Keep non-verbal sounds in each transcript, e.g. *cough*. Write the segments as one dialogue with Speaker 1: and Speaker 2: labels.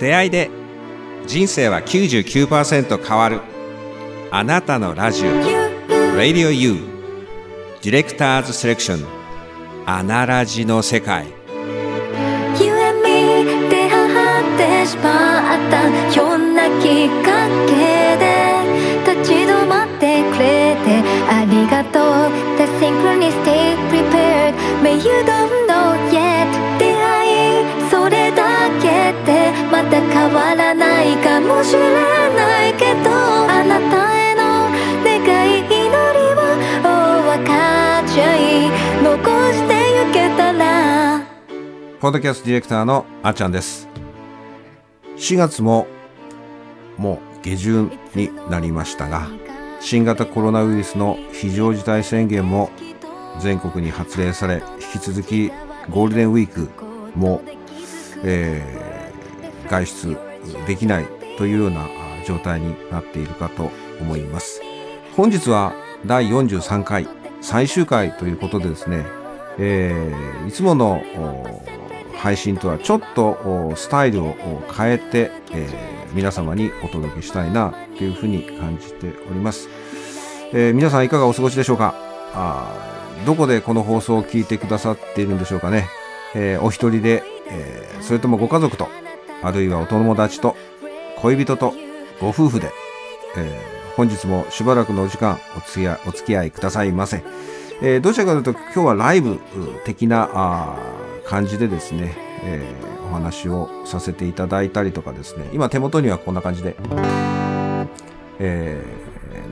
Speaker 1: 出会いで人生は99%変わる。あなたのラジオ。Radio U ディレクターズセレクション。アナラジの世界。
Speaker 2: You and me 出会ってしまったひょんなきっかけで立ち止まってくれてありがとう。The synchronicity prepared May you don't 変わらないかもしれないけどあなたへの願い祈りを分かっちゃい残してゆけたら。
Speaker 1: ポッドキャストディレクターのあちゃんです。4月ももう下旬になりましたが新型コロナウイルスの非常事態宣言も全国に発令され引き続きゴールデンウィークも、えー外出できないというような状態になっているかと思います。本日は第43回最終回ということでですね、えーいつもの配信とはちょっとスタイルを変えて、えー皆様にお届けしたいなというふうに感じております。えー皆さんいかがお過ごしでしょうか？あどこでこの放送を聞いてくださっているんでしょうかね、えーお一人で、えーそれともご家族と、あるいはお友達と、恋人と、ご夫婦で、えー本日もしばらくのお時間お付き合いお付き合いくださいませ。えーどちらかというと今日はライブ的なあ感じでですね、えーお話をさせていただいたりとかですね、今手元にはこんな感じで、え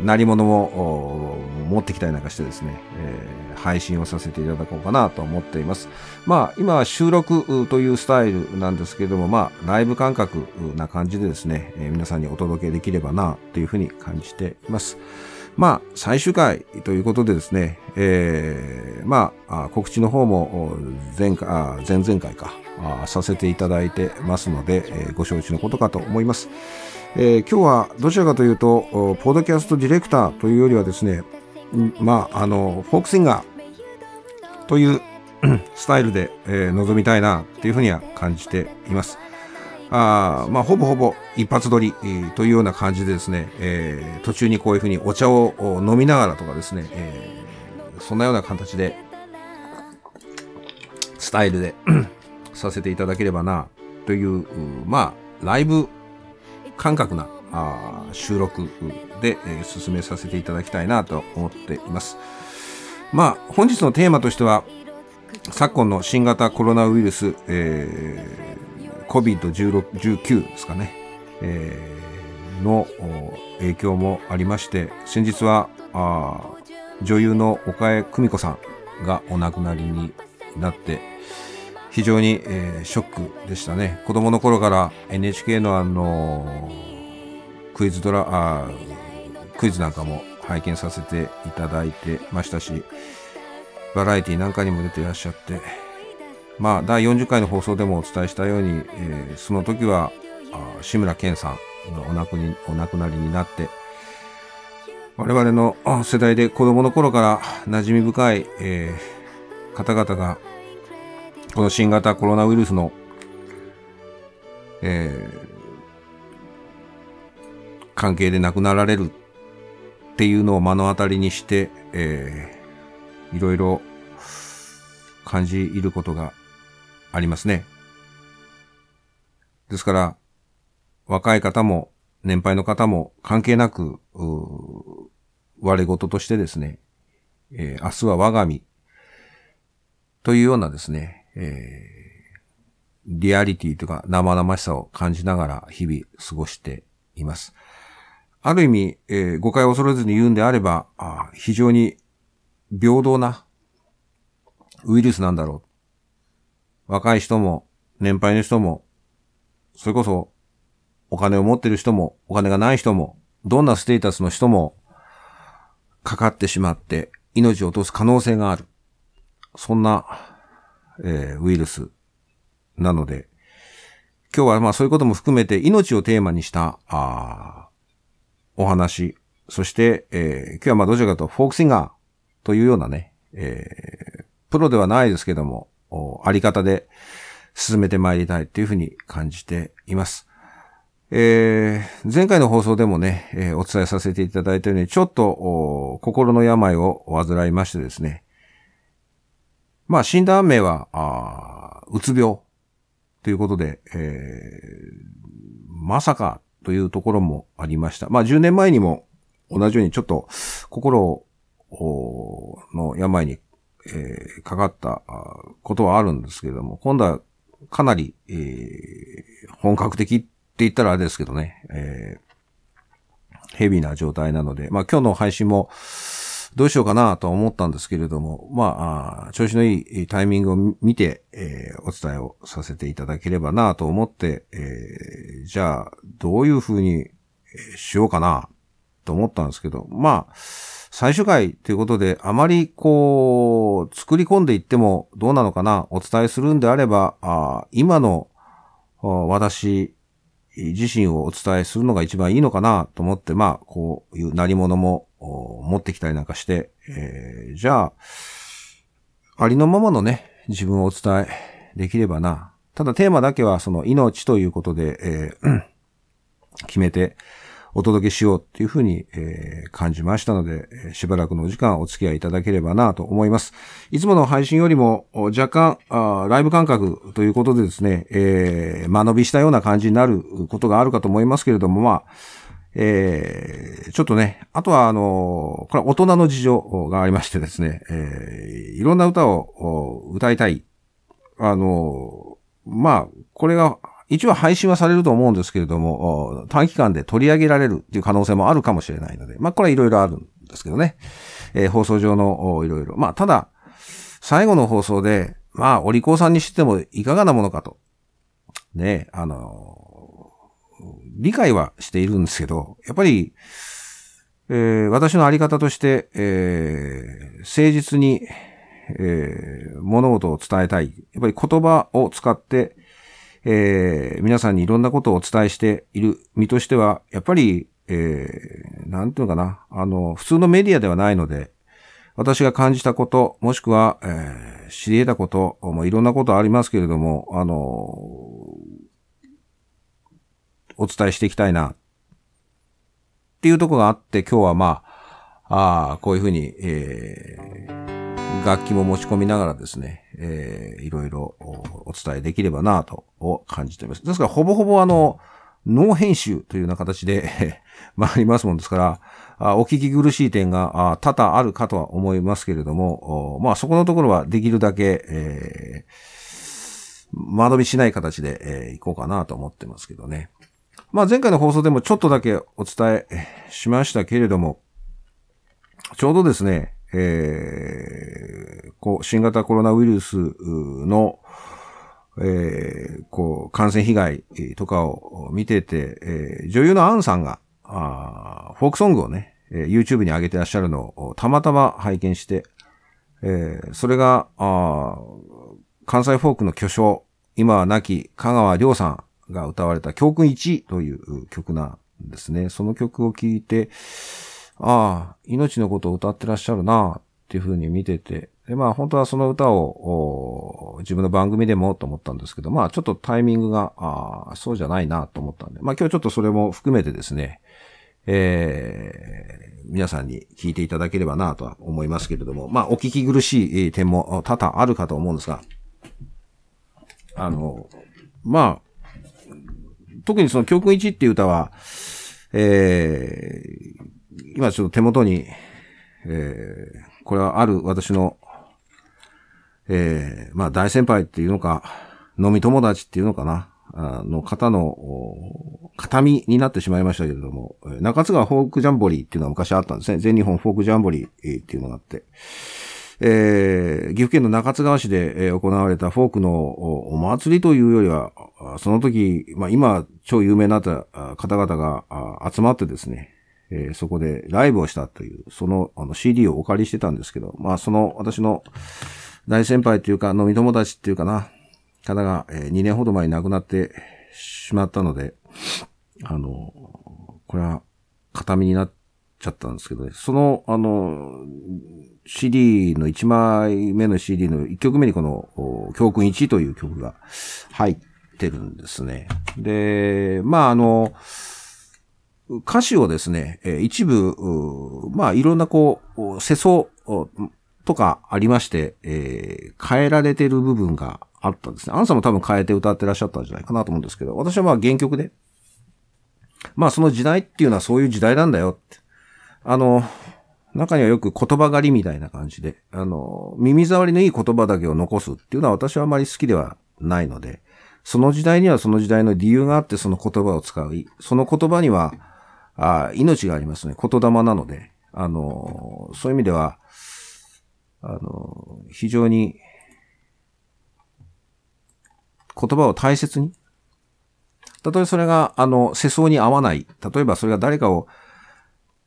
Speaker 1: ー鳴り物も持ってきたりなんかしてですね、えー配信をさせていただこうかなと思っています。まあ、今は収録というスタイルなんですけれども、まあ、ライブ感覚な感じでですね、えー皆さんにお届けできればな、というふうに感じています。まあ、最終回ということでですね、えーまあ、告知の方も前回、前々回か、させていただいてますので、えーご承知のことかと思います。えー今日はどちらかというと、ポッドキャストディレクターというよりはですね、まあ、あの、フォークシンガーという *clears throat* スタイルで、えー臨みたいなっていうふうには感じています。あまあ、ほぼほぼ一発撮り、というような感じでですね、えー途中にこういうふうにお茶を飲みながらとかですね、えーそんなような形で、スタイルで *clears throat* させていただければな、とい、うまあ、ライブ感覚なあ収録で、えー進めさせていただきたいなと思っています。まあ、本日のテーマとしては、昨今の新型コロナウイルス、えー COVID-19 ですかね、えーの影響もありまして、先日はあ女優の岡江久美子さんがお亡くなりになって、非常に、えーショックでしたね。子供の頃から NHK のあのクイズドラ、あクイズなんかも拝見させていただいてましたし、バラエティなんかにも出ていらっしゃって、まあ、第40回の放送でもお伝えしたように、えーその時は、あ志村けんさんがお亡くにお亡くなりになって、我々の世代で子供の頃から馴染み深い、えー方々が、この新型コロナウイルスの、えー関係で亡くなられるっていうのを目の当たりにして、えーいろいろ感じいることがありますね。ですから、若い方も年配の方も関係なく、我事としてですね、えー明日は我が身というようなですね、えーリアリティというか生々しさを感じながら日々過ごしています。ある意味、えー誤解を恐れずに言うんであれば、あ非常に平等なウイルスなんだろう。若い人も、年配の人も、それこそ、お金を持ってる人も、お金がない人も、どんなステータスの人も、かかってしまって、命を落とす可能性がある。そんな、えーウイルスなので、今日はまあそういうことも含めて命をテーマにした、あーお話、そして、えー今日はまあどちらかとフォークシンガーというようなね、えープロではないですけども、あり方で進めてまいりたいというふうに感じています。えー、前回の放送でもね、えー、お伝えさせていただいたように、ちょっと、心の病を患いましてですね。まあ、診断名は、あうつ病ということで、えー、まさかというところもありました。まあ、10年前にも同じようにちょっと心の病に、えー、かかったことはあるんですけれども、今度はかなり、本格的って言ったらあれですけどね、えー、ヘビーな状態なので、まあ今日の配信もどうしようかなと思ったんですけれども、まあ、調子のいいタイミングを見て、えー、お伝えをさせていただければなと思って、えー、じゃあ、どういう風にしようかなと思ったんですけど、まあ、最終回ということで、あまりこう、作り込んでいってもどうなのかな、お伝えするんであれば、あ今の私自身をお伝えするのが一番いいのかなと思って、まあ、こういう何物も持ってきたりなんかして、えー、じゃあ、ありのままのね、自分をお伝えできればな。ただテーマだけはその命ということで、えー、決めて、お届けしようっていうふうに、えー、感じましたので、しばらくのお時間お付き合いいただければなと思います。いつもの配信よりも若干あライブ感覚ということでですね、えー、間延びしたような感じになることがあるかと思いますけれども、まあ、えー、ちょっとね、あとはあのこれは大人の事情がありましてですね、えー、いろんな歌を歌いたい。あのまあ、これが一応配信はされると思うんですけれども、短期間で取り上げられるっていう可能性もあるかもしれないので、まあこれはいろいろあるんですけどね。えー、放送上のいろいろ。まあただ、最後の放送で、まあお利口さんにしてもいかがなものかと。ね、あの理解はしているんですけど、やっぱり、えー、私のあり方として、えー、誠実に、えー、物事を伝えたい。やっぱり言葉を使って、え、皆さんにいろんなことをお伝えしている身としては、やっぱり、えー、なんていうのかな、あの、普通のメディアではないので、私が感じたこと、もしくは、え、知り得たこと、もいろんなことありますけれども、あの、お伝えしていきたいな、っていうとこがあって、今日はまあ、ああ、こういうふうに、えー、楽器も持ち込みながらですね、えー、いろいろお伝えできればなと感じております。ですから、ほぼほぼあの、ノー編集というような形で *laughs* まありますもんですから、あお聞き苦しい点が多々あるかとは思いますけれども、まあそこのところはできるだけ、えー、間延びしない形で、えー、いこうかなと思ってますけどね。まあ前回の放送でもちょっとだけお伝えしましたけれども、ちょうどですね、えー、こう、新型コロナウイルスの、えー、こう、感染被害とかを見てて、えー、女優のアンさんが、あフォークソングをね、えー、YouTube に上げてらっしゃるのをたまたま拝見して、えー、それが、あ関西フォークの巨匠、今は亡き香川亮さんが歌われた教訓1という曲なんですね。その曲を聴いて、ああ、命のことを歌ってらっしゃるなっていうふうに見てて、で、まあ本当はその歌を自分の番組でもと思ったんですけど、まあちょっとタイミングが、あそうじゃないなと思ったんで、まあ今日ちょっとそれも含めてですね、えー、皆さんに聞いていただければなとは思いますけれども、まあお聞き苦しい点も多々あるかと思うんですが、あの、まあ、特にその教訓1っていう歌は、えー、今ちょっと手元に、えー、これはある私の、えー、まあ大先輩っていうのか、飲み友達っていうのかな、あの方の、形見になってしまいましたけれども、中津川フォークジャンボリーっていうのは昔あったんですね。全日本フォークジャンボリーっていうのがあって、えー、岐阜県の中津川市で行われたフォークのお祭りというよりは、その時、まあ今超有名になった方々が集まってですね、えー、そこでライブをしたという、そのあの CD をお借りしてたんですけど、まあその私の大先輩というか飲み友達っていうかな、方が、えー、2年ほど前に亡くなってしまったので、あの、これは形見になっちゃったんですけどね、その、あの、CD の1枚目の CD の1曲目にこの、教訓1という曲が入ってるんですね。で、まああの、歌詞をですね、一部、まあいろんなこう、世相とかありまして、えー変えられてる部分があったんですね。アンさんも多分変えて歌ってらっしゃったんじゃないかなと思うんですけど、私はまあ原曲で、まあその時代っていうのはそういう時代なんだよって。あの、中にはよく言葉狩りみたいな感じで、あの、耳障りのいい言葉だけを残すっていうのは私はあまり好きではないので、その時代にはその時代の理由があってその言葉を使う。その言葉には、あ命がありますね。言霊なので、あの、そういう意味では、あの、非常に、言葉を大切に、たとえそれが、あの、世相に合わない。例えばそれが誰かを、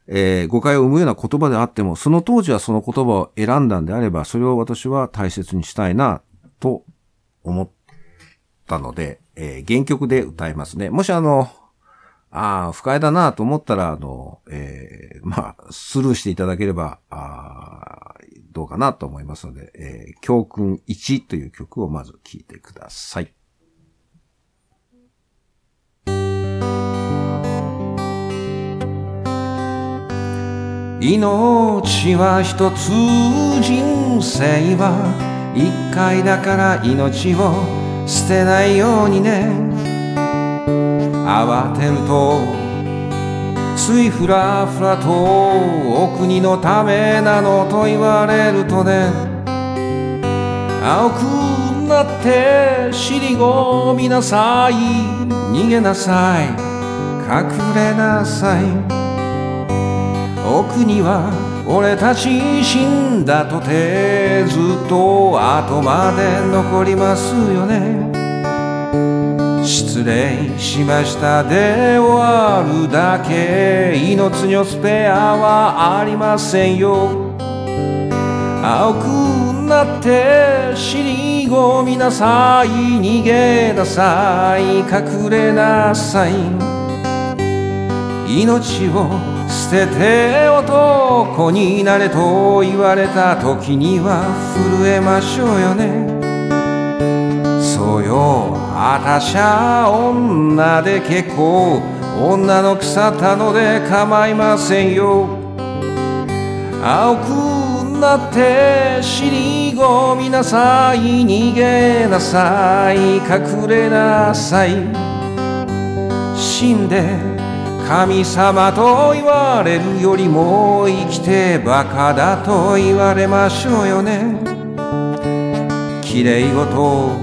Speaker 1: えー誤解を生むような言葉であっても、その当時はその言葉を選んだんであれば、それを私は大切にしたいな、と思ったので、えー原曲で歌いますね。もしあの、ああ、不快だなと思ったら、あの、えーまあ、スルーしていただければ、あーどうかなと思いますので、えー教訓1という曲をまず聴いてください。命は一つ人生は一回だから命を捨てないようにね。慌てるとついふらふらとお国のためなのと言われるとね。青くなって尻込みなさい。逃げなさい。隠れなさい。奥には俺たち死んだとてずっと後まで残りますよね。失礼しましたで終わるだけ。命のスペアはありませんよ。青くなって尻込みなさい。逃げなさい。隠れなさい。命を捨てて男になれと言われた時には震えましょうよね。そうよ。あたしゃ女で結構女の腐ったので構いませんよ。青くなって尻込みなさい。逃げなさい。隠れなさい。死んで神様と言われるよりも生きてバカだと言われましょうよね。綺麗事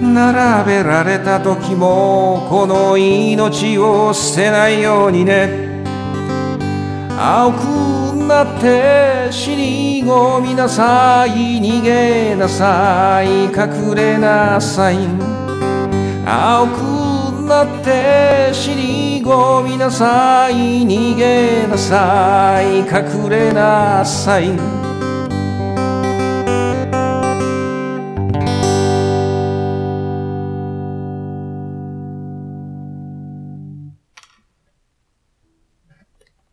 Speaker 1: 並べられた時もこの命を捨てないようにね。青くなって尻込みなさい。逃げなさい。隠れなさい。青くなって尻込みなさい逃げなさい隠れなさい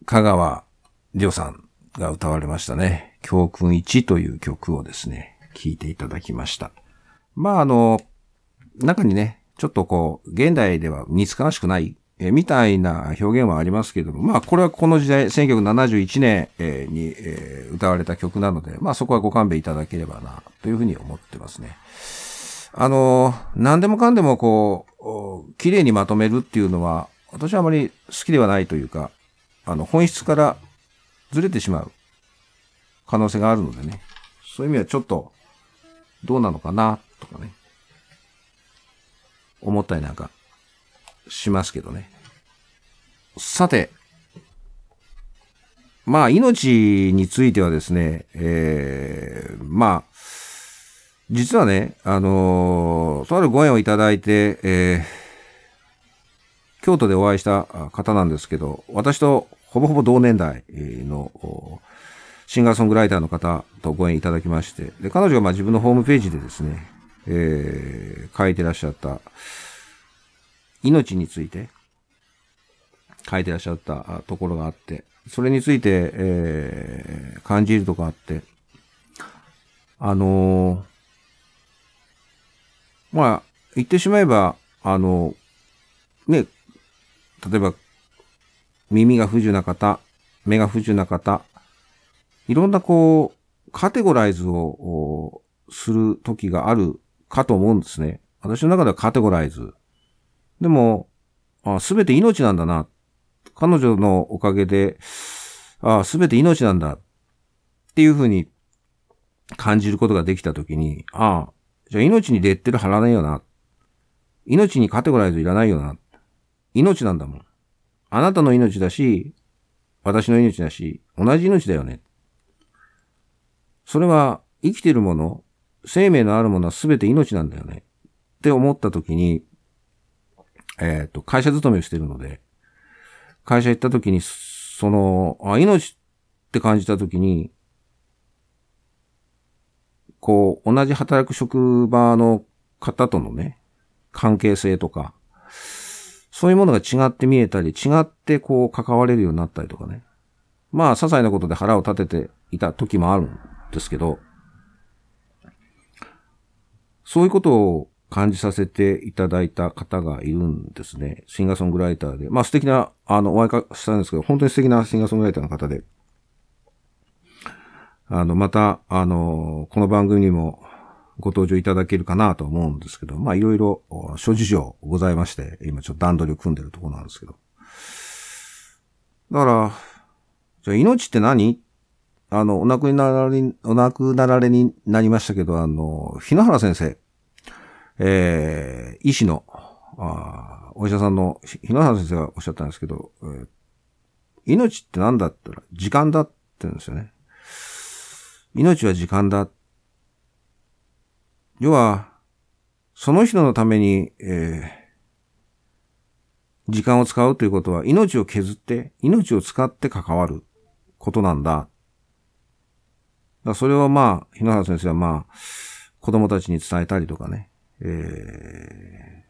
Speaker 1: 香川亮さんが歌われましたね。教訓1という曲をですね、聴いていただきました。まああの、中にね、ちょっとこう、現代では似つかわしくない、えみたいな表現はありますけれども、まあこれはこの時代、1971年、えに、えー歌われた曲なので、まあそこはご勘弁いただければな、というふうに思ってますね。あの、何でもかんでもこう、綺麗にまとめるっていうのは、私はあまり好きではないというか、あの、本質からずれてしまう可能性があるのでね。そういう意味はちょっと、どうなのかな、とかね。思ったりなんか、しますけどね。さて、まあ、命についてはですね、えー、まあ、実はね、あのーとあるご縁をいただいて、えー京都でお会いした方なんですけど、私とほぼほぼ同年代のシンガーソングライターの方とご縁いただきまして、で、彼女がまあ自分のホームページでですね、えー書いてらっしゃった、命について、書いてらっしゃったところがあって、それについて、えー感じるとこあって、あのーまあ、言ってしまえば、あの、ね、例えば、耳が不自由な方、目が不自由な方、いろんなこう、カテゴライズをする時があるかと思うんですね。私の中ではカテゴライズ。でも、すべて命なんだな。彼女のおかげで、すべて命なんだ。っていうふうに感じることができたときに、ああ、じゃあ命にレッテル貼らないよな。命にカテゴライズいらないよな。命なんだもん。あなたの命だし、私の命だし、同じ命だよね。それは生きてるもの、生命のあるものは全て命なんだよね。って思ったときに、えっ、ー、と、会社勤めをしているので、会社行ったときに、その、あ、命って感じたときに、こう、同じ働く職場の方とのね、関係性とか、そういうものが違って見えたり、違ってこう関われるようになったりとかね。まあ、些細なことで腹を立てていた時もあるんですけど、そういうことを感じさせていただいた方がいるんですね。シンガーソングライターで。まあ素敵な、あの、お会いしたんですけど、本当に素敵なシンガーソングライターの方で。あの、また、あの、この番組にもご登場いただけるかなと思うんですけど、まあいろいろ諸事情ございまして、今ちょっと段取りを組んでるところなんですけど。だから、じゃあ命って何？あの、お亡くなられ、お亡くなられになりましたけど、あの、日野原先生、えー、医師の、あお医者さんの日野原先生がおっしゃったんですけど、えー、命って何だったら時間だって言うんですよね。命は時間だ。要は、その人のために、えー、時間を使うということは命を削って、命を使って関わることなんだ。だそれはまあ、日野原先生はまあ、子供たちに伝えたりとかね、え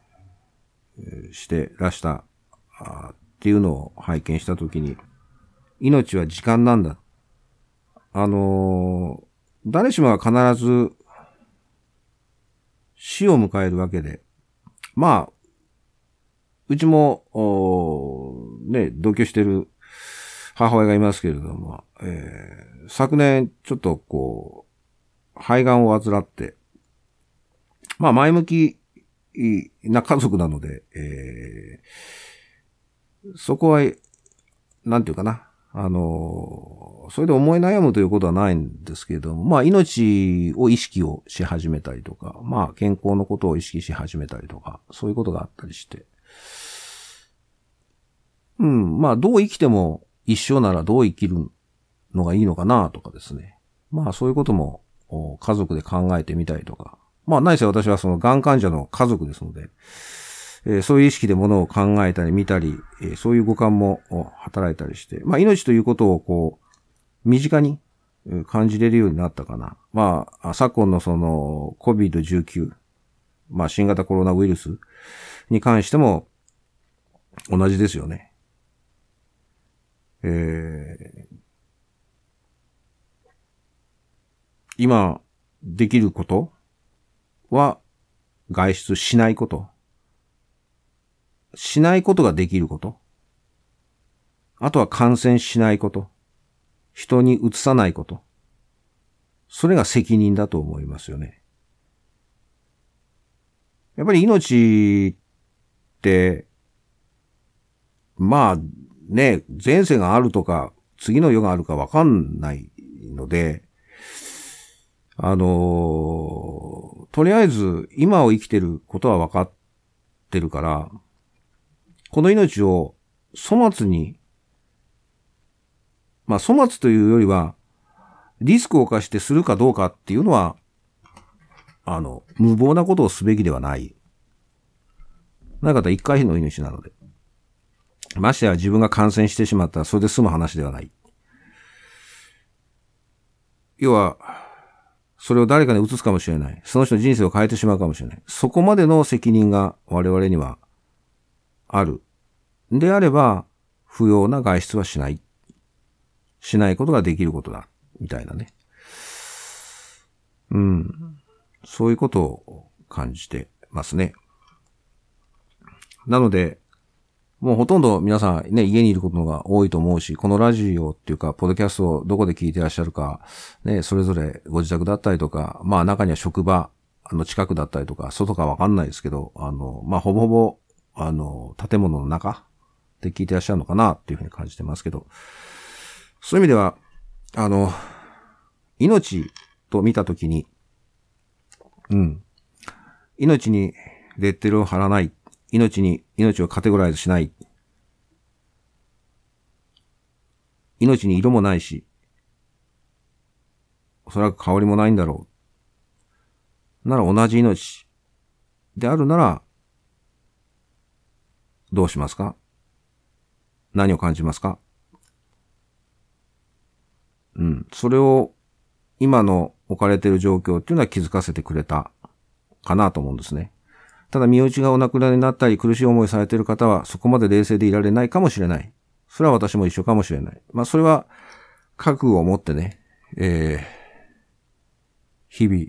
Speaker 1: ー、してらしたっていうのを拝見したときに、命は時間なんだ。あのー、誰しもが必ず死を迎えるわけで、まあ、うちも、ね、同居してる母親がいますけれども、えー、昨年ちょっとこう、肺がんを患って、まあ前向きな家族なので、えー、そこは、なんていうかな、あの、それで思い悩むということはないんですけれども、まあ命を意識をし始めたりとか、まあ健康のことを意識し始めたりとか、そういうことがあったりして、うん、まあどう生きても一生ならどう生きるのがいいのかなとかですね。まあそういうことも家族で考えてみたりとか。まあ何せ私はそのがん患者の家族ですので、えー、そういう意識でものを考えたり見たり、えー、そういう五感も働いたりして、まあ命ということをこう、身近に感じれるようになったかな。まあ、昨今のその COVID-19、まあ新型コロナウイルスに関しても同じですよね。えー、今できることは外出しないこと。しないことができること。あとは感染しないこと。人に移さないこと。それが責任だと思いますよね。やっぱり命って、まあね、前世があるとか、次の世があるかわかんないので、あのとりあえず今を生きてることはわかってるから、この命を粗末に、まあ粗末というよりは、リスクを冒してするかどうかっていうのは、あの、無謀なことをすべきではない。なかった一回の命なので。ましてや自分が感染してしまったらそれで済む話ではない。要は、それを誰かに移すかもしれない。その人の人生を変えてしまうかもしれない。そこまでの責任が我々にはある。であれば、不要な外出はしない。しないことができることだ。みたいなね。うん。そういうことを感じてますね。なので、もうほとんど皆さんね、家にいることが多いと思うし、このラジオっていうか、ポッドキャストをどこで聞いてらっしゃるか、ね、それぞれご自宅だったりとか、まあ中には職場あの近くだったりとか、外かわかんないですけど、あの、まあほぼほぼ、あの、建物の中で聞いてらっしゃるのかなっていうふうに感じてますけど、そういう意味では、あの、命と見たときに、うん。命にレッテルを貼らない。命に、命をカテゴライズしない。命に色もないし、おそらく香りもないんだろう。なら同じ命であるなら、どうしますか？何を感じますか？うん。それを今の置かれている状況っていうのは気づかせてくれたかなと思うんですね。ただ身内がお亡くなりになったり苦しい思いされている方はそこまで冷静でいられないかもしれない。それは私も一緒かもしれない。まあそれは覚悟を持ってね、えー、日々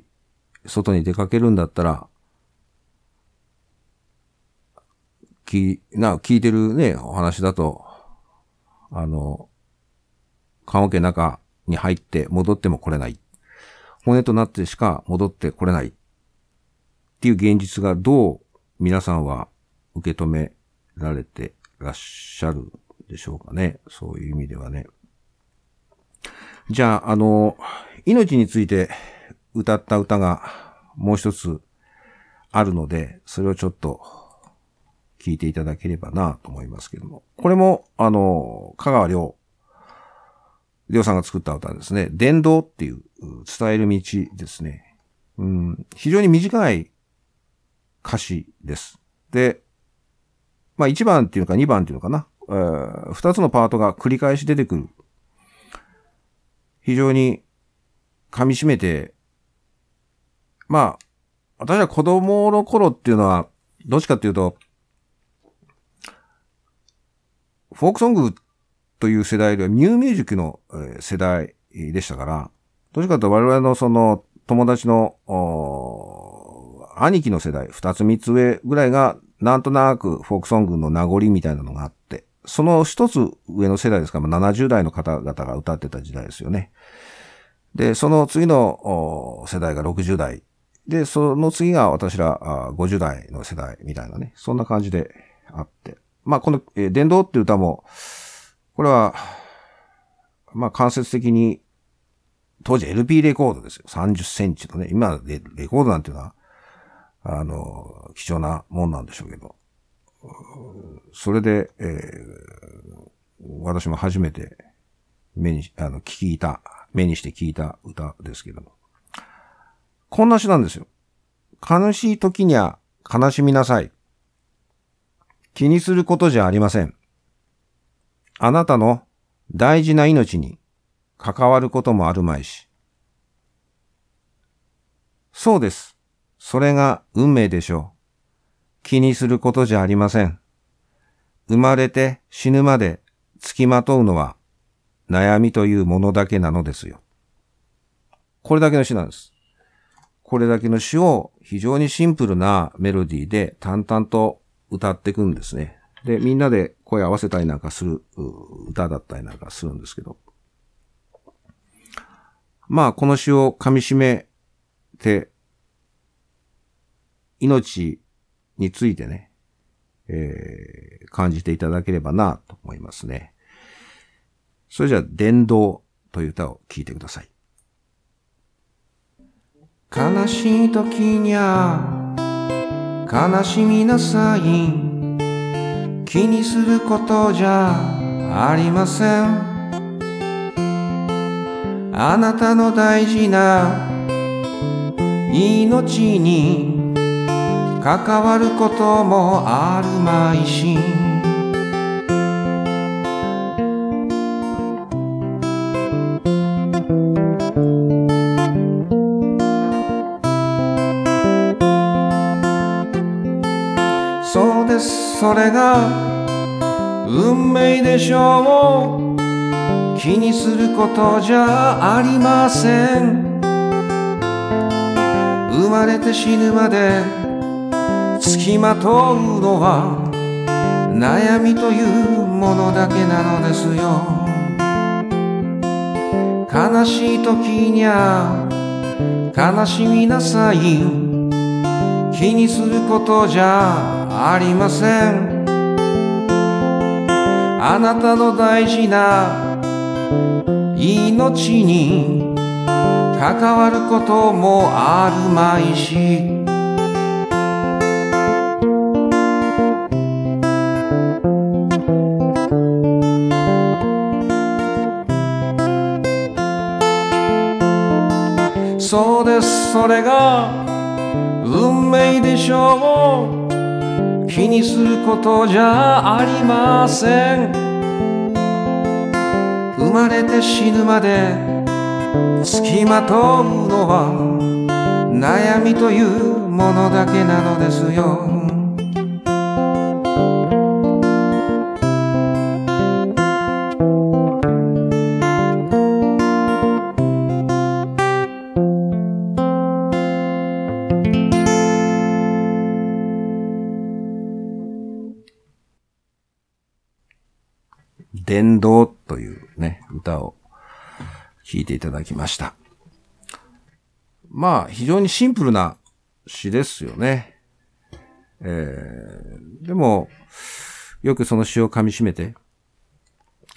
Speaker 1: 外に出かけるんだったら、き、な、聞いてるね、お話だと、あの、棺桶中に入って戻っても来れない。骨となってしか戻って来れない。っていう現実がどう皆さんは受け止められてらっしゃるでしょうかね。そういう意味ではね。じゃあ、あの、命について歌った歌がもう一つあるので、それをちょっと聞いていただければなと思いますけども。これも、あの、香川亮、亮さんが作った歌ですね。伝道っていう伝える道ですね。うん、非常に短い歌詞です。で、まあ1番っていうか2番っていうのかな。えー、2つのパートが繰り返し出てくる。非常に噛み締めて、まあ、私は子供の頃っていうのは、どっちかっていうと、フォークソングという世代よりはニューミュージックの世代でしたから、どっちかというと我々のその友達の、兄貴の世代、二つ三つ上ぐらいが、なんとなくフォークソングの名残みたいなのがあって、その一つ上の世代ですから、70代の方々が歌ってた時代ですよね。で、その次の世代が60代。で、その次が私ら50代の世代みたいなね。そんな感じであって。まあ、この、えー、伝道っていう歌も、これは、まあ、間接的に、当時 LP レコードですよ。30センチのね。今レ、レコードなんていうのは、あの、貴重なもんなんでしょうけど。それで、えー、私も初めて目に、あの、聞いた、目にして聞いた歌ですけども。こんな詩なんですよ。悲しい時には悲しみなさい。気にすることじゃありません。あなたの大事な命に関わることもあるまいし。そうです。それが運命でしょう。気にすることじゃありません。生まれて死ぬまで付きまとうのは悩みというものだけなのですよ。これだけの詩なんです。これだけの詩を非常にシンプルなメロディーで淡々と歌っていくんですね。で、みんなで声合わせたりなんかする歌だったりなんかするんですけど。まあ、この詩を噛み締めて、命についてね、えー、感じていただければなと思いますね。それじゃあ、伝道という歌を聴いてください。悲しい時にゃ悲しみなさい気にすることじゃありませんあなたの大事な命に関わることもあるまいし。そうです。それが運命でしょう。気にすることじゃありません。生まれて死ぬまで付きまとうのは悩みというものだけなのですよ。悲しい時にゃ悲しみなさい。気にすることじゃありません。あなたの大事な命に関わることもあるまいし。そうです。それが運命でしょう。気にすることじゃありません。生まれて死ぬまで付きまとうのは悩みというものだけなのですよ。伝道というね、歌を聴いていただきました。まあ、非常にシンプルな詩ですよね。えー、でも、よくその詩を噛み締めて、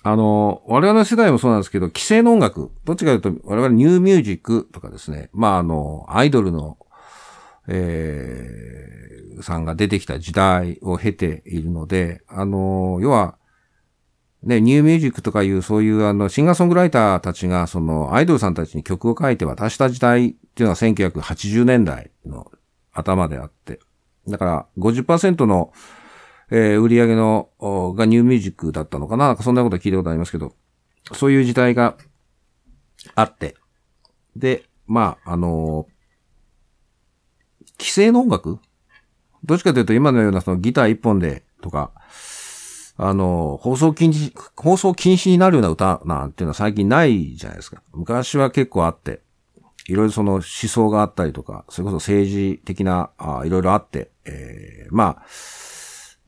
Speaker 1: あの、我々の世代もそうなんですけど、既成の音楽、どっちかというと、我々ニューミュージックとかですね、まああの、アイドルの、えー、さんが出てきた時代を経ているので、あの、要は、ね、ニューミュージックとかいうそういうあのシンガーソングライターたちがそのアイドルさんたちに曲を書いて渡した時代っていうのは1980年代の頭であって、だから50%の、えー、売り上げのがニューミュージックだったのかな。なんかそんなこと聞いたことありますけど、そういう時代があって、で、まあ、あのー、規制の音楽？どっちかというと今のようなそのギター一本でとか、あの、放送禁止、放送禁止になるような歌なんていうのは最近ないじゃないですか。昔は結構あって、いろいろその思想があったりとか、それこそ政治的な、あいろいろあって、えー、まあ、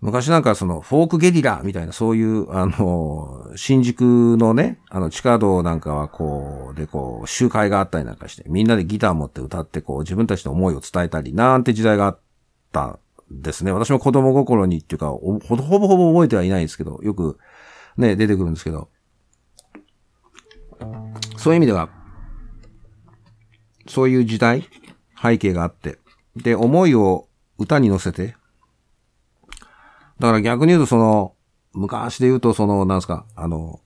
Speaker 1: 昔なんかそのフォークゲリラみたいなそういう、あの、新宿のね、あの地下道なんかはこう、でこう、集会があったりなんかして、みんなでギター持って歌ってこう、自分たちの思いを伝えたりなんて時代があったですね。私も子供心にっていうか、ほぼほぼ覚えてはいないんですけど、よくね、出てくるんですけど、そういう意味では、そういう時代、背景があって、で、思いを歌に乗せて、だから逆に言うとその、昔で言うとその、なんすか、あの、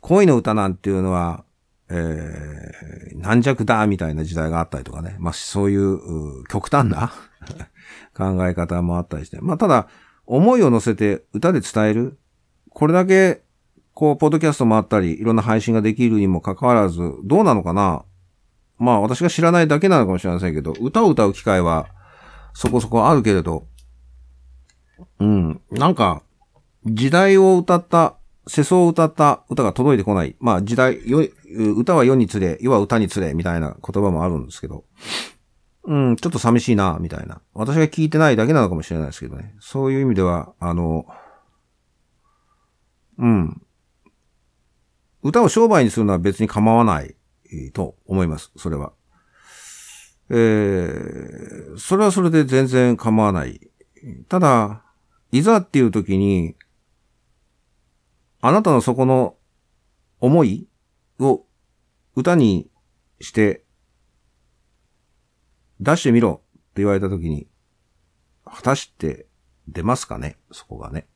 Speaker 1: 恋の歌なんていうのは、えー、軟弱だみたいな時代があったりとかね。まあ、そうい、う極端な考え方もあったりして。まあ、ただ、思いを乗せて歌で伝える。これだけ、こう、ポッドキャストもあったり、いろんな配信ができるにもかかわらず、どうなのかな？まあ、私が知らないだけなのかもしれませんけど、歌を歌う機会は、そこそこあるけれど、うん、なんか、時代を歌った、世相を歌った歌が届いてこない。まあ、時代、歌は世につれ、世は歌につれ、みたいな言葉もあるんですけど、うん、ちょっと寂しいな、みたいな。私が聞いてないだけなのかもしれないですけどね。そういう意味では、あの、うん。歌を商売にするのは別に構わないと思います。それは。えー、それはそれで全然構わない。ただ、いざっていう時に、あなたのそこの思いを歌にして出してみろって言われたときに、果たして出ますかね？そこがね。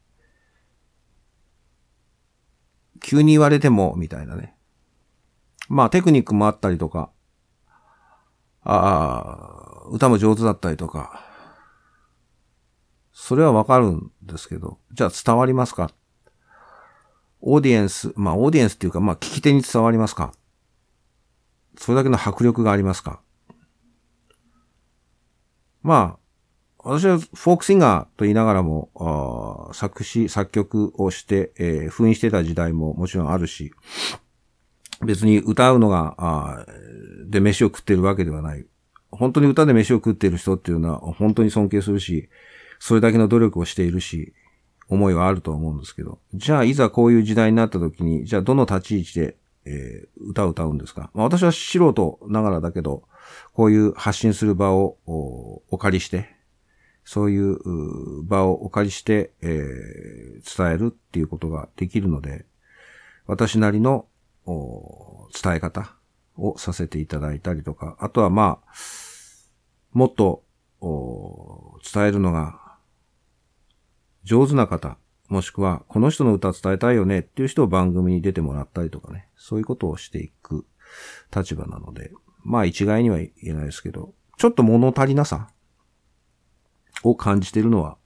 Speaker 1: 急に言われても、みたいなね。まあテクニックもあったりとか、ああ、歌も上手だったりとか、それはわかるんですけど、じゃあ伝わりますか？オーディエンス、まあオーディエンスっていうか、まあ聞き手に伝わりますか？それだけの迫力がありますか？まあ、私はフォークシンガーと言いながらも、作詞、作曲をして、えー、封印してた時代ももちろんあるし、別に歌うのが、で飯を食ってるわけではない。本当に歌で飯を食ってる人っていうのは本当に尊敬するし、それだけの努力をしているし、思いはあると思うんですけど、じゃあいざこういう時代になった時に、じゃあどの立ち位置で、えー、歌を歌うんですか、まあ、私は素人ながらだけど、こういう発信する場をお借りして、そういう場をお借りして、えー、伝えるっていうことができるので、私なりの伝え方をさせていただいたりとか、あとはまあ、もっと伝えるのが上手な方、もしくはこの人の歌伝えたいよねっていう人を番組に出てもらったりとかね、そういうことをしていく立場なので、まあ一概には言えないですけど、ちょっと物足りなさを感じてるのは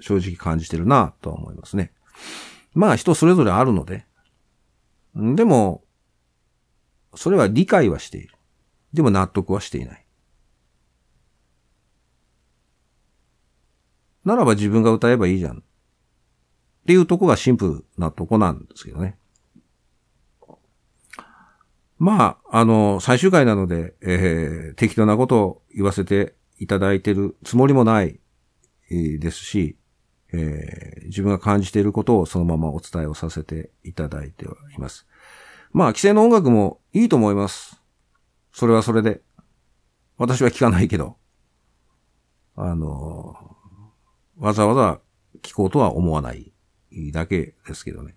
Speaker 1: 正直感じてるなとは思いますね。まあ人それぞれあるので、でも、それは理解はしている。でも納得はしていない。ならば自分が歌えばいいじゃん。っていうとこがシンプルなとこなんですけどね。まあ、あの、最終回なので、えー、適当なことを言わせていただいてるつもりもないですし、えー、自分が感じていることをそのままお伝えをさせていただいてはいます。まあ、規制の音楽もいいと思います。それはそれで。私は聞かないけど。あの、わざわざ聞こうとは思わないだけですけどね。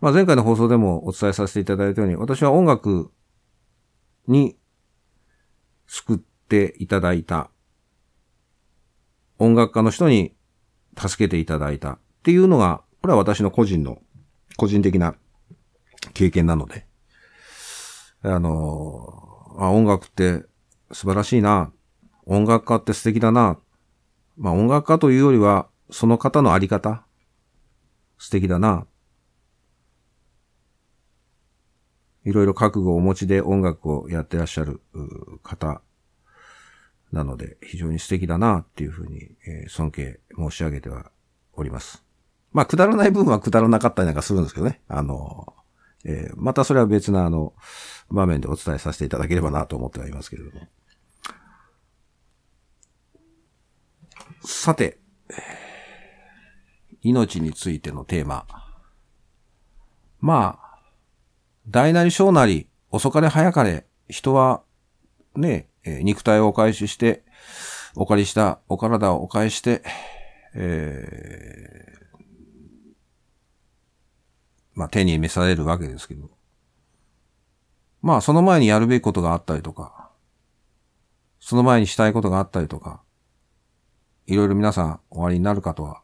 Speaker 1: まあ、前回の放送でもお伝えさせていただいたように、私は音楽に救っていただいた、音楽家の人に助けていただいたっていうのが、これは私の個人の、個人的な経験なので、あの、あ音楽って素晴らしいな、音楽家って素敵だな、まあ音楽家というよりは、その方のあり方、素敵だな。いろいろ覚悟をお持ちで音楽をやってらっしゃる方なので、非常に素敵だなっていうふうに、えー、尊敬申し上げてはおります。まあ、くだらない部分はくだらなかったりなんかするんですけどね。あの、えー、またそれは別なあの、場面でお伝えさせていただければなと思ってはいますけれども。さて、命についてのテーマ。まあ、大なり小なり、遅かれ早かれ、人は、ね、え肉体をお返しして、お借りしたお体をお返して、えー、まあ手に召されるわけですけど。まあその前にやるべきことがあったりとか、その前にしたいことがあったりとか、いろいろ皆さんおありになるかとは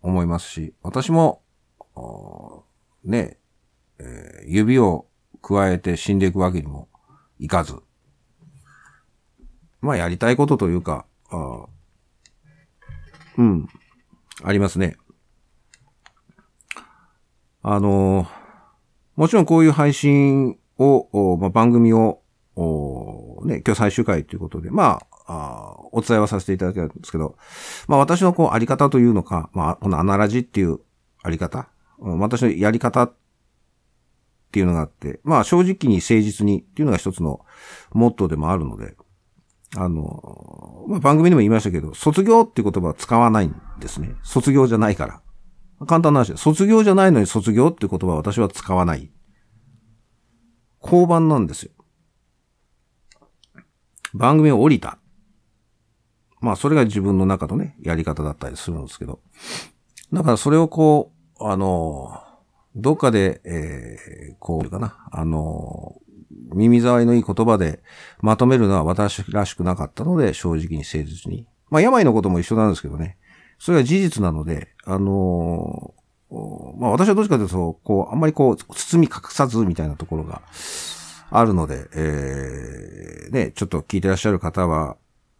Speaker 1: 思いますし、私も、ね、指を加えて死んでいくわけにもいかず、まあやりたいことというか、うん、ありますね。あのもちろんこういう配信を、まあ、番組を、ね、今日最終回ということで、まあ、あお伝えはさせていただけるんですけど、まあ私のこうあり方というのか、まあこのアナラジっていうあり方、私のやり方っていうのがあって、まあ正直に誠実にっていうのが一つのモットーでもあるので、あの、まあ番組でも言いましたけど、卒業っていう言葉は使わないんですね。卒業じゃないから。簡単な話で、卒業じゃないのに卒業って言葉は私は使わない。交番なんですよ。番組を降りた。まあ、それが自分の中のね、やり方だったりするんですけど。だからそれをこう、あの、どっかで、えー、こう、かな、あの、耳障りのいい言葉でまとめるのは私らしくなかったので、正直に誠実に。まあ、病のことも一緒なんですけどね。それは事実なので、あのまあ私はどっちかというと、こう、あんまりこう、包み隠さずみたいなところがあるので、えー、ね、ちょっと聞いてらっしゃる方は、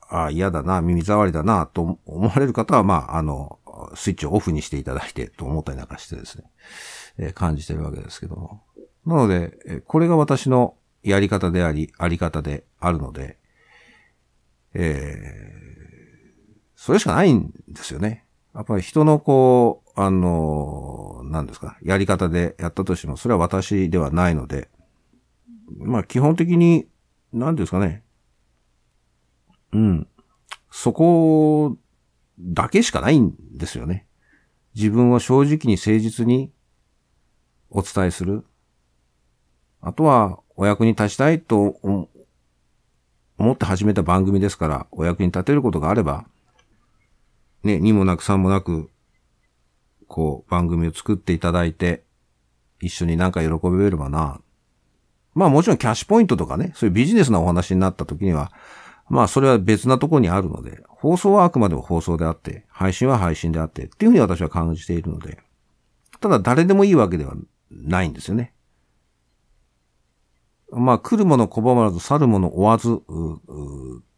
Speaker 1: あ嫌だな、耳障りだな、と思われる方は、まあ、あの、スイッチをオフにしていただいて、と思ったりなんかしてですね、え、感じてるわけですけども。なので、えこれが私のやり方であり、あり方であるので、えー、それしかないんですよね。やっぱり人のこう、あの、何ですか、やり方でやったとしても、それは私ではないので、まあ基本的に、何ですかね、うん。そこだけしかないんですよね。自分を正直に誠実にお伝えする。あとは、お役に立ちたいと思って始めた番組ですから、お役に立てることがあれば、ね、2もなく3もなく、こう、番組を作っていただいて、一緒になんか喜べればな。まあもちろんキャッシュポイントとかね、そういうビジネスなお話になった時には、まあそれは別なところにあるので、放送はあくまでも放送であって、配信は配信であって、っていうふうに私は感じているので、ただ誰でもいいわけではないんですよね。まあ来るもの拒まらず去るもの追わず、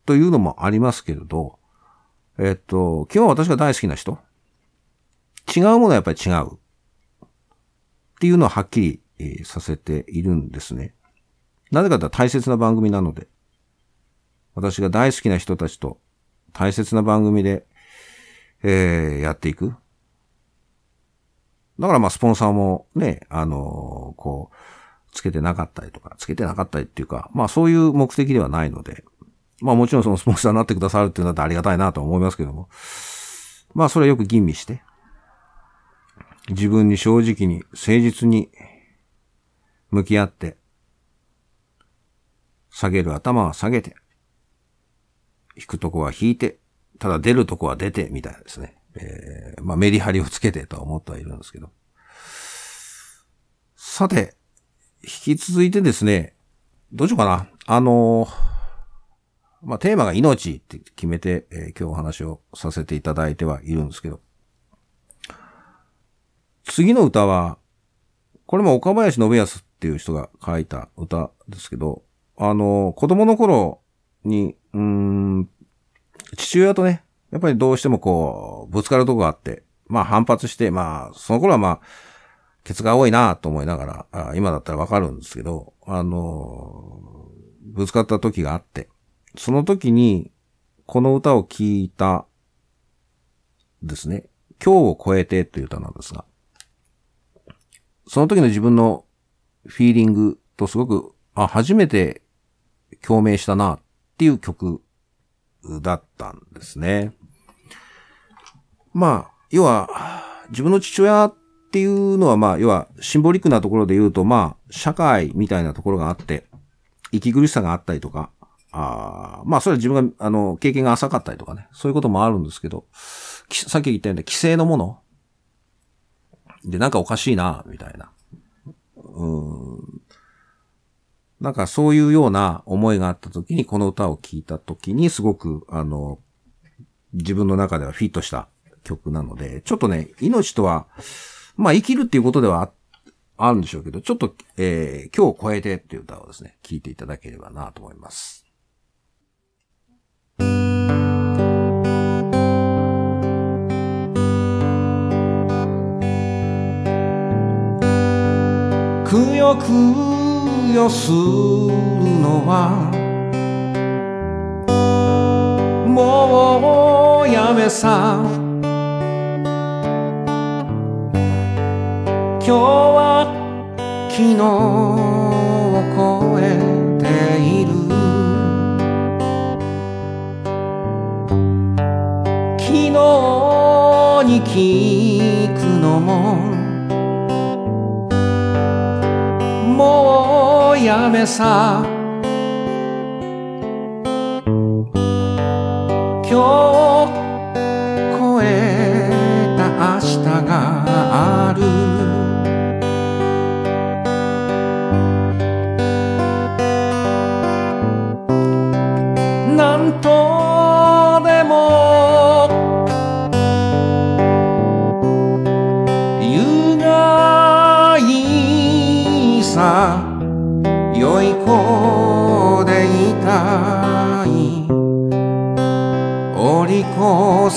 Speaker 1: というのもありますけれど、えっと、基本私が大好きな人、違うものはやっぱり違う。っていうのははっきり、させているんですね。なぜかというと大切な番組なので、私が大好きな人たちと大切な番組で、えー、やっていく。だからまあスポンサーもね、あのー、こう、つけてなかったりとか、つけてなかったりっていうか、まあそういう目的ではないので、まあもちろんそのスポンサーになってくださるっていうのだとありがたいなと思いますけども、まあそれはよく吟味して、自分に正直に、誠実に向き合って、下げる頭は下げて、引くとこは引いて、ただ出るとこは出て、みたいですね。えー、まあメリハリをつけてとは思ってはいるんですけど。さて、引き続いてですね、どうしようかな。あのー、まあ、テーマが命って決めて、えー、今日お話をさせていただいてはいるんですけど。次の歌は、これも岡林信康っていう人が書いた歌ですけど、あのー、子供の頃に、うん、父親とね、やっぱりどうしてもこう、ぶつかるとこがあって、まあ反発して、まあ、その頃はまあ、ケツが多いなと思いながら、今だったらわかるんですけど、あの、ぶつかった時があって、その時に、この歌を聴いたですね、今日を超えてという歌なんですが、その時の自分のフィーリングとすごく、あ、初めて共鳴したなっていう曲だったんですね。まあ、要は、自分の父親っていうのは、まあ、要は、シンボリックなところで言うと、まあ、社会みたいなところがあって、息苦しさがあったりとか、あまあ、それは自分が、あの、経験が浅かったりとかね、そういうこともあるんですけど、さっき言ったように、規制のもので、なんかおかしいな、みたいな。うん。なんかそういうような思いがあった時に、この歌を聴いた時に、すごく、あの、自分の中ではフィットした曲なので、ちょっとね、命とは、まあ生きるっていうことではあるんでしょうけど、ちょっと、えー、今日を超えてっていう歌をですね、聴いていただければなと思います。くよくよするのはもうやめさ日は昨日を超えている。昨日に聞くのももうやめさ。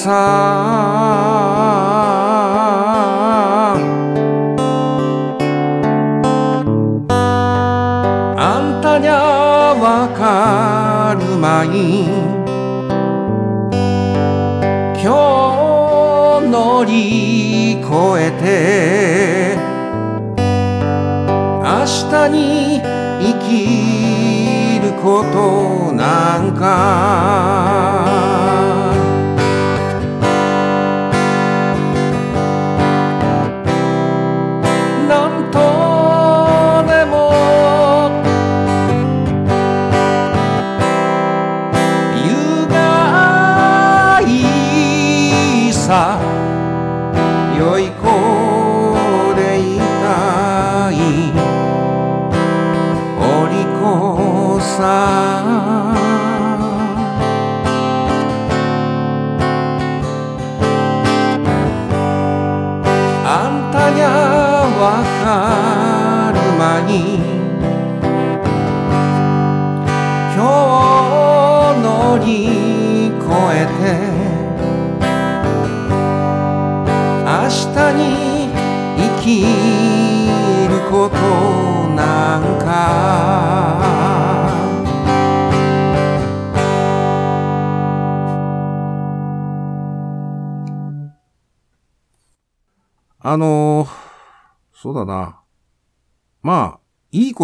Speaker 1: さあんたにゃわかるまい。今日乗り越えて明日に生きることなんか。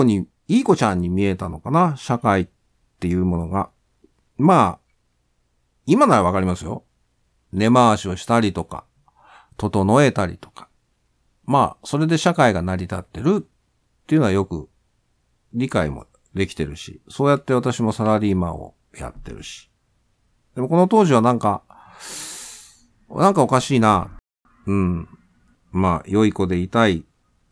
Speaker 1: に、いい子ちゃんに見えたのかな？社会っていうものが。まあ、今ならわかりますよ。根回しをしたりとか、整えたりとか。まあ、それで社会が成り立ってるっていうのはよく理解もできてるし、そうやって私もサラリーマンをやってるし。でもこの当時はなんか、なんかおかしいな。うん。まあ、良い子でいたい、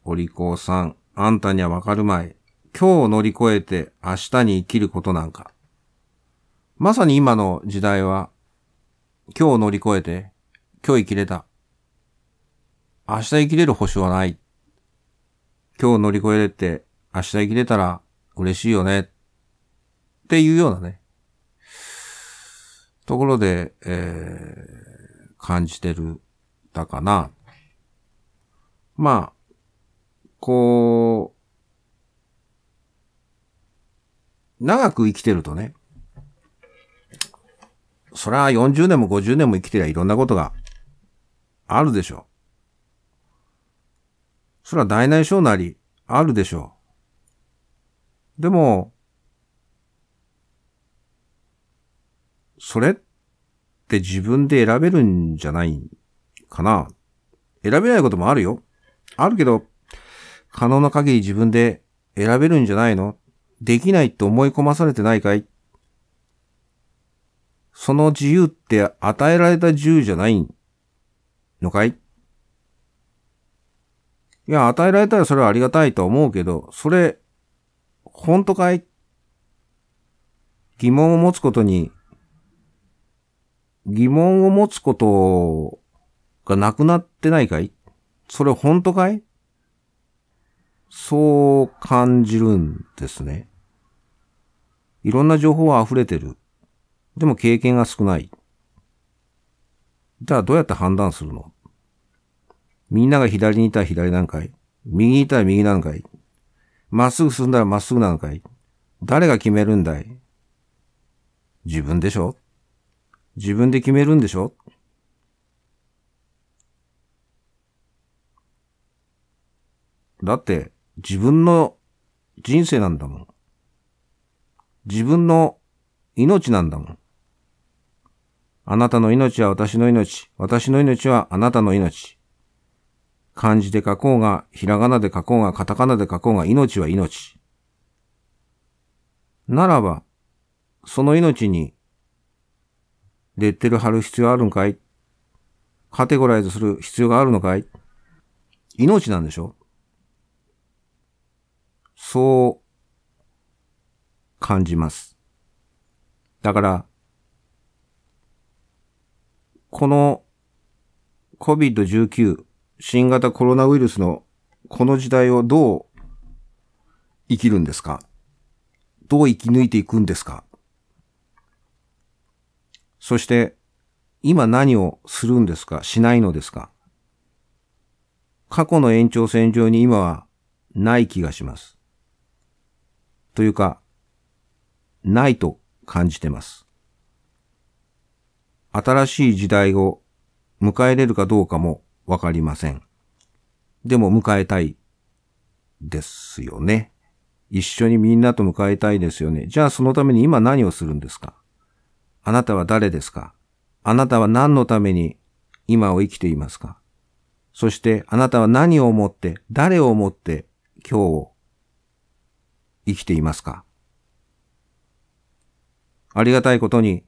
Speaker 1: お利口さん、あんたにはわかるまい。今日を乗り越えて明日に生きることなんか。まさに今の時代は、今日を乗り越えて、今日生きれた。明日生きれる保証はない。今日乗り越えれて、明日生きれたら嬉しいよね。っていうようなね。ところで、えー、感じてる、だかな。まあ、こう、長く生きてるとね、そりゃ40年も50年も生きてりゃいろんなことがあるでしょう。それは大内小なりあるでしょう。でも、それって自分で選べるんじゃないかな。選べないこともあるよ。あるけど、可能な限り自分で選べるんじゃないの？できないって思い込まされてないかい？その自由って与えられた自由じゃないのかい？いや、与えられたらそれはありがたいと思うけど、それ、本当かい？疑問を持つことに、疑問を持つことがなくなってないかい？それ本当かい？そう感じるんですね。いろんな情報は溢れてる。でも経験が少ない。じゃあどうやって判断するの？みんなが左にいたら左なんかい？右にいたら右なのかい？まっすぐ進んだらまっすぐなのかい？誰が決めるんだい？自分でしょ？自分で決めるんでしょ？だって自分の人生なんだもん。自分の命なんだもん。あなたの命は私の命。私の命はあなたの命。漢字で書こうが、ひらがなで書こうが、カタカナで書こうが、命は命。ならば、その命に、レッテル貼る必要あるんかい？カテゴライズする必要があるのかい？命なんでしょ？そう感じます。だから、この COVID-19 新型コロナウイルスのこの時代をどう生きるんですか？どう生き抜いていくんですか？そして、今何をするんですか？しないのですか？過去の延長線上に今はない気がします。というか、ないと感じてます。新しい時代を迎えれるかどうかもわかりません。でも迎えたいですよね。一緒にみんなと迎えたいですよね。じゃあそのために今何をするんですか？あなたは誰ですか？あなたは何のために今を生きていますか？そしてあなたは何を思って、誰を思って今日を生きていますか？ありがたいことに、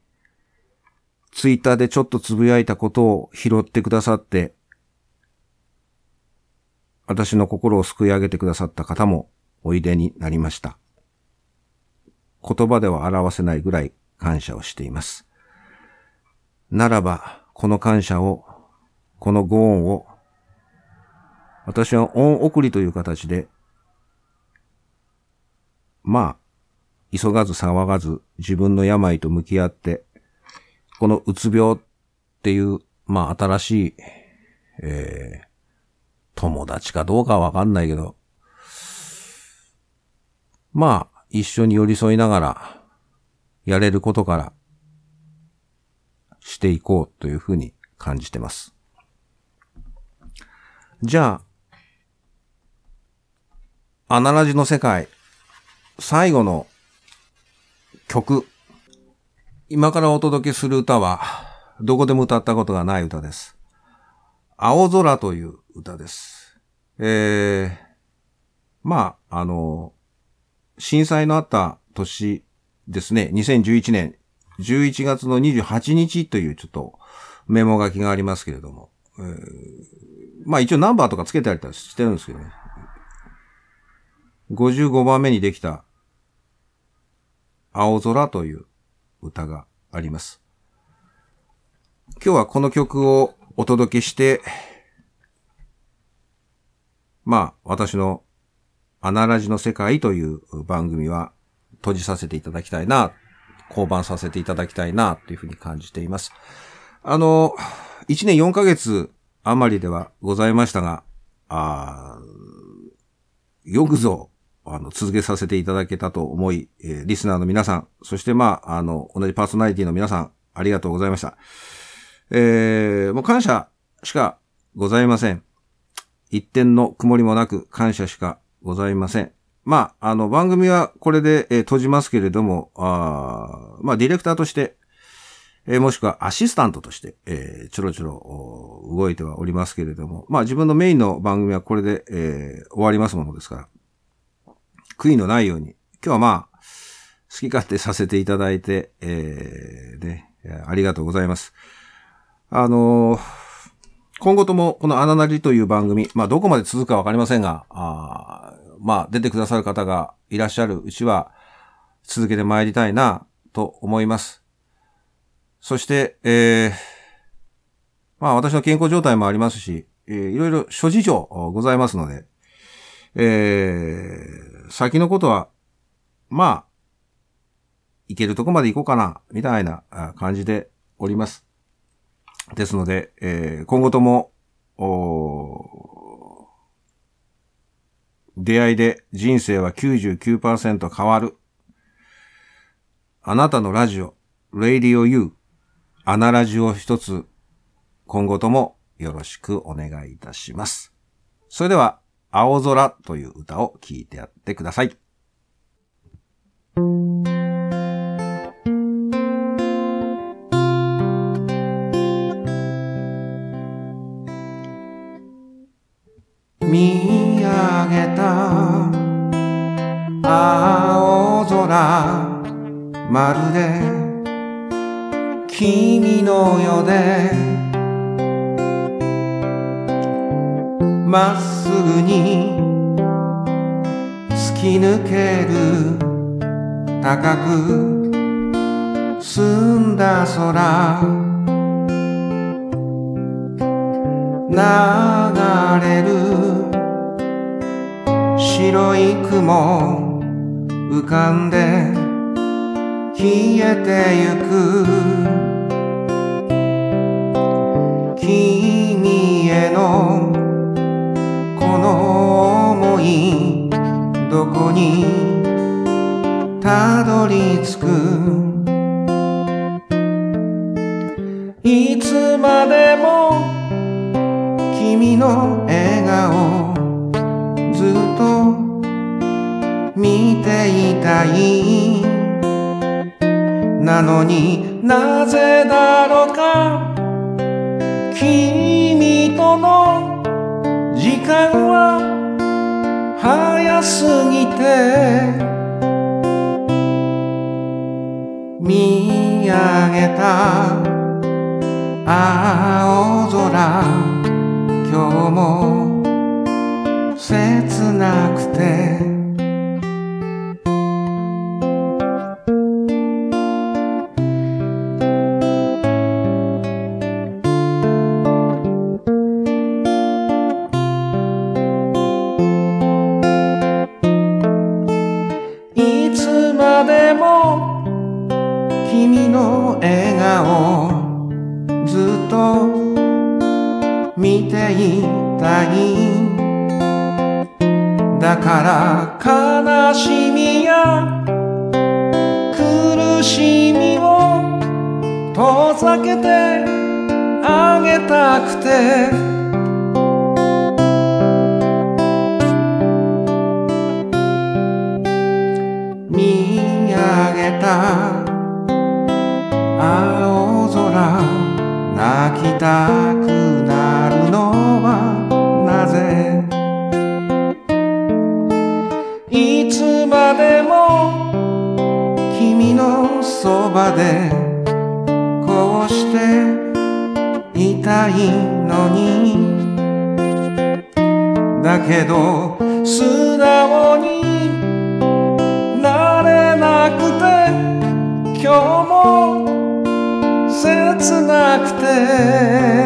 Speaker 1: ツイッターでちょっとつぶやいたことを拾ってくださって、私の心を救い上げてくださった方もおいでになりました。言葉では表せないぐらい感謝をしています。ならば、この感謝を、このご恩を、私は恩送りという形で、まあ、急がず騒がず自分の病と向き合って、このうつ病っていう、まあ新しい、えー、友達かどうかわかんないけど、まあ、一緒に寄り添いながら、やれることから、していこうというふうに感じてます。じゃあ、アナラジの世界、最後の曲。今からお届けする歌は、どこでも歌ったことがない歌です。青空という歌です。えー、まあ、あの、震災のあった年ですね、2011年11月の28日というちょっとメモ書きがありますけれども、えー、まあ一応ナンバーとかつけてあったりしてるんですけどね。55番目にできた青空という歌があります。今日はこの曲をお届けして、まあ私のアナラジの世界という番組は閉じさせていただきたいな、降板させていただきたいな、というふうに感じています。あの、1年4ヶ月余りではございましたが、あよくぞあの、続けさせていただけたと思い、えー、リスナーの皆さん、そしてまあ、あの、同じパーソナリティの皆さん、ありがとうございました。えー、もう感謝しかございません。一点の曇りもなく感謝しかございません。まあ、あの、番組はこれで、えー、閉じますけれども、あまあ、ディレクターとして、えー、もしくはアシスタントとして、えー、ちょろちょろ動いてはおりますけれども、まあ自分のメインの番組はこれで、えー、終わりますものですから、悔いのないように、今日はまあ、好き勝手させていただいて、えー、ね、ありがとうございます。あのー、今後ともこのアナナリという番組、まあどこまで続くかわかりませんが、あまあ出てくださる方がいらっしゃるうちは続けて参りたいなと思います。そして、えー、まあ私の健康状態もありますし、えー、いろいろ諸事情ございますので、えー、先のことは、まあ、行けるとこまで行こうかな、みたいな感じでおります。ですので、えー、今後とも、出会いで人生は99%変わる。あなたのラジオ、Radio U、アナラジオ一つ、今後ともよろしくお願いいたします。それでは、青空という歌を聴いてやってください。見上げた青空まるで君の世でまっすぐに突き抜ける高く澄んだ空。流れる白い雲。浮かんで消えてゆく。君へのの想いどこにたどり着くいつまでも君の笑顔ずっと見ていたい。なのになぜだろうか。君との時間は早すぎて見上げた青空今日も切なくて切なくて